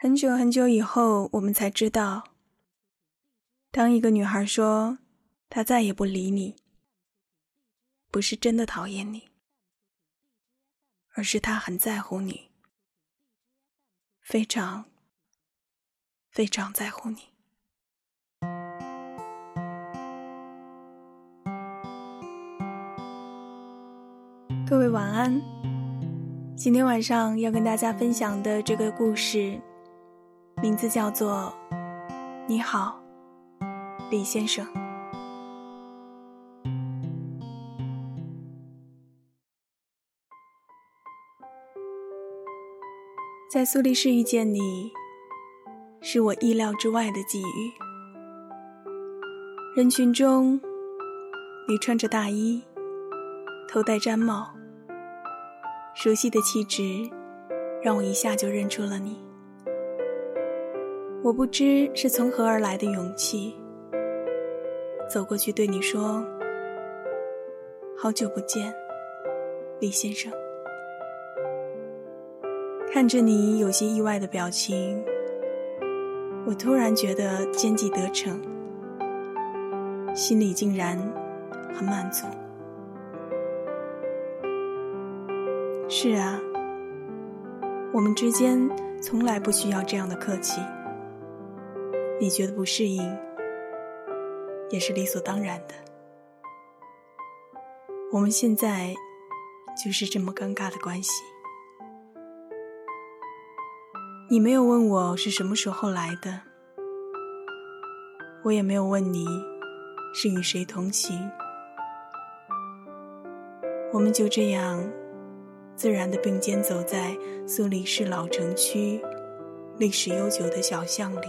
很久很久以后，我们才知道，当一个女孩说她再也不理你，不是真的讨厌你，而是她很在乎你，非常非常在乎你。各位晚安。今天晚上要跟大家分享的这个故事。名字叫做“你好，李先生”。在苏黎世遇见你，是我意料之外的际遇。人群中，你穿着大衣，头戴毡帽，熟悉的气质让我一下就认出了你。我不知是从何而来的勇气，走过去对你说：“好久不见，李先生。”看着你有些意外的表情，我突然觉得奸计得逞，心里竟然很满足。是啊，我们之间从来不需要这样的客气。你觉得不适应，也是理所当然的。我们现在就是这么尴尬的关系。你没有问我是什么时候来的，我也没有问你是与谁同行，我们就这样自然的并肩走在苏黎世老城区历史悠久的小巷里。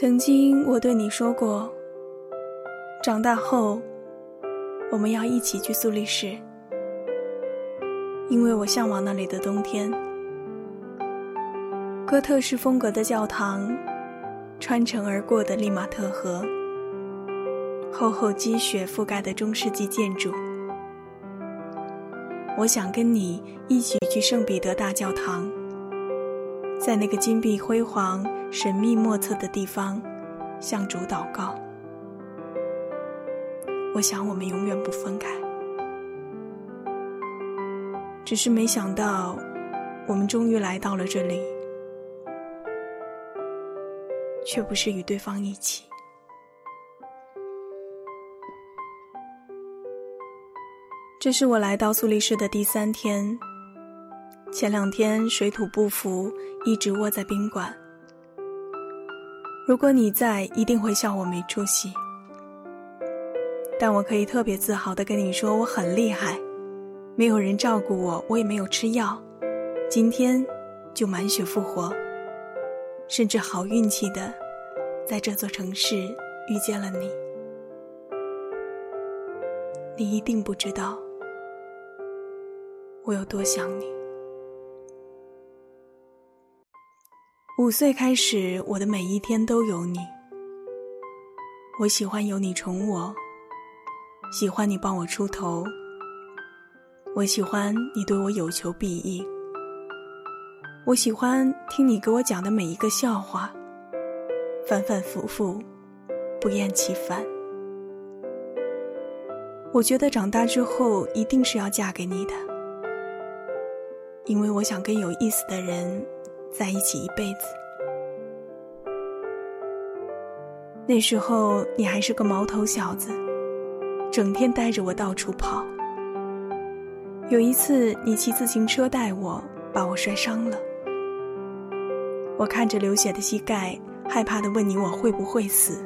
曾经我对你说过，长大后我们要一起去苏黎世，因为我向往那里的冬天。哥特式风格的教堂，穿城而过的利马特河，厚厚积雪覆盖的中世纪建筑。我想跟你一起去圣彼得大教堂，在那个金碧辉煌。神秘莫测的地方，向主祷告。我想我们永远不分开，只是没想到，我们终于来到了这里，却不是与对方一起。这是我来到苏黎世的第三天，前两天水土不服，一直窝在宾馆。如果你在，一定会笑我没出息。但我可以特别自豪的跟你说，我很厉害，没有人照顾我，我也没有吃药，今天就满血复活，甚至好运气的，在这座城市遇见了你。你一定不知道，我有多想你。五岁开始，我的每一天都有你。我喜欢有你宠我，喜欢你帮我出头。我喜欢你对我有求必应。我喜欢听你给我讲的每一个笑话，反反复复，不厌其烦。我觉得长大之后一定是要嫁给你的，因为我想跟有意思的人。在一起一辈子。那时候你还是个毛头小子，整天带着我到处跑。有一次你骑自行车带我，把我摔伤了。我看着流血的膝盖，害怕的问你我会不会死。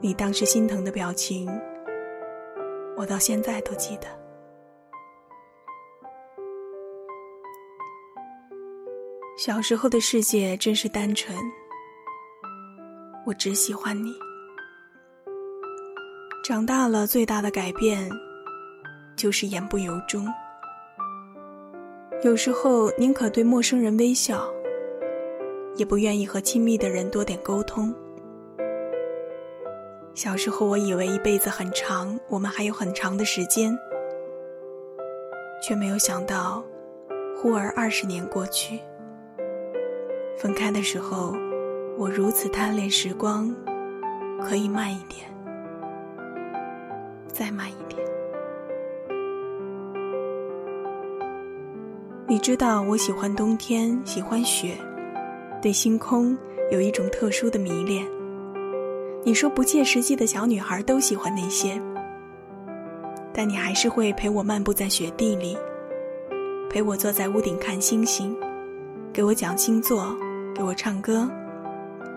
你当时心疼的表情，我到现在都记得。小时候的世界真是单纯，我只喜欢你。长大了，最大的改变就是言不由衷。有时候宁可对陌生人微笑，也不愿意和亲密的人多点沟通。小时候，我以为一辈子很长，我们还有很长的时间，却没有想到。忽而二十年过去，分开的时候，我如此贪恋时光，可以慢一点，再慢一点。你知道我喜欢冬天，喜欢雪，对星空有一种特殊的迷恋。你说不切实际的小女孩都喜欢那些，但你还是会陪我漫步在雪地里，陪我坐在屋顶看星星，给我讲星座，给我唱歌，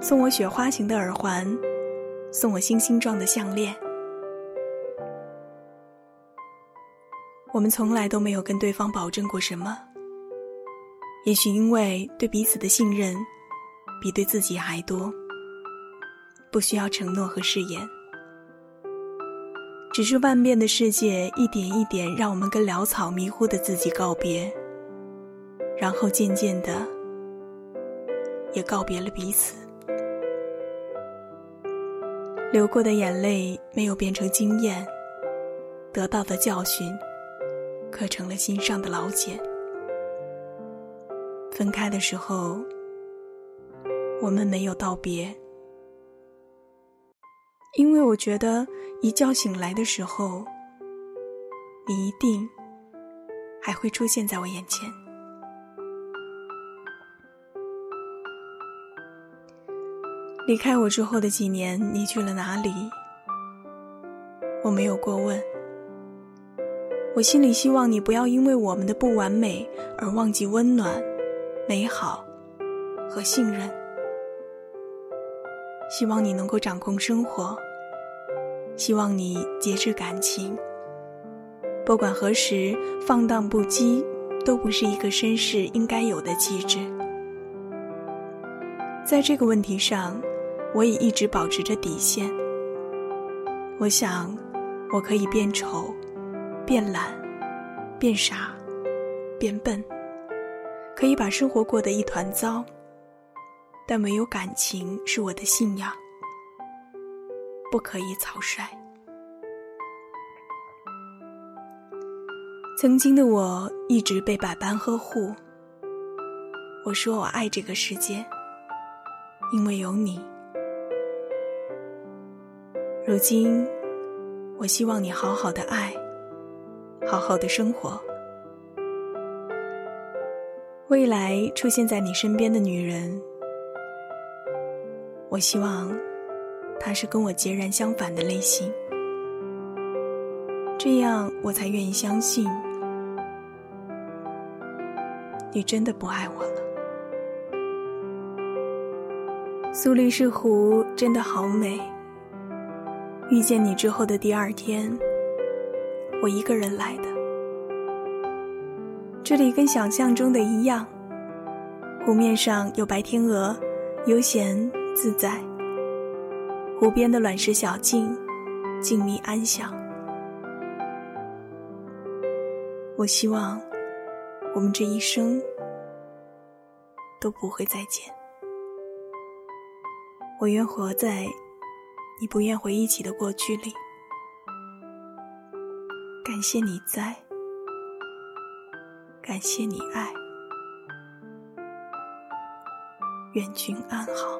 送我雪花型的耳环，送我星星状的项链。我们从来都没有跟对方保证过什么。也许因为对彼此的信任比对自己还多，不需要承诺和誓言，只是万变的世界一点一点让我们跟潦草迷糊的自己告别，然后渐渐的也告别了彼此。流过的眼泪没有变成经验，得到的教训刻成了心上的老茧。分开的时候，我们没有道别，因为我觉得一觉醒来的时候，你一定还会出现在我眼前。离开我之后的几年，你去了哪里？我没有过问。我心里希望你不要因为我们的不完美而忘记温暖。美好和信任，希望你能够掌控生活，希望你节制感情。不管何时放荡不羁，都不是一个绅士应该有的气质。在这个问题上，我也一直保持着底线。我想，我可以变丑，变懒，变傻，变笨。可以把生活过得一团糟，但没有感情是我的信仰，不可以草率。曾经的我一直被百般呵护，我说我爱这个世界，因为有你。如今，我希望你好好的爱，好好的生活。未来出现在你身边的女人，我希望她是跟我截然相反的类型，这样我才愿意相信你真的不爱我了。苏黎世湖真的好美。遇见你之后的第二天，我一个人来的。这里跟想象中的一样，湖面上有白天鹅，悠闲自在。湖边的卵石小径，静谧安详。我希望我们这一生都不会再见。我愿活在你不愿回忆起的过去里。感谢你在。感谢你爱，愿君安好。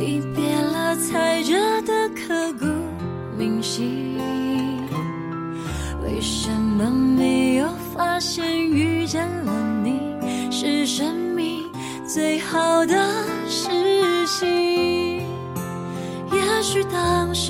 离别了才觉得刻骨铭心。为什么没有发现遇见了你是生命最好的事情？也许当时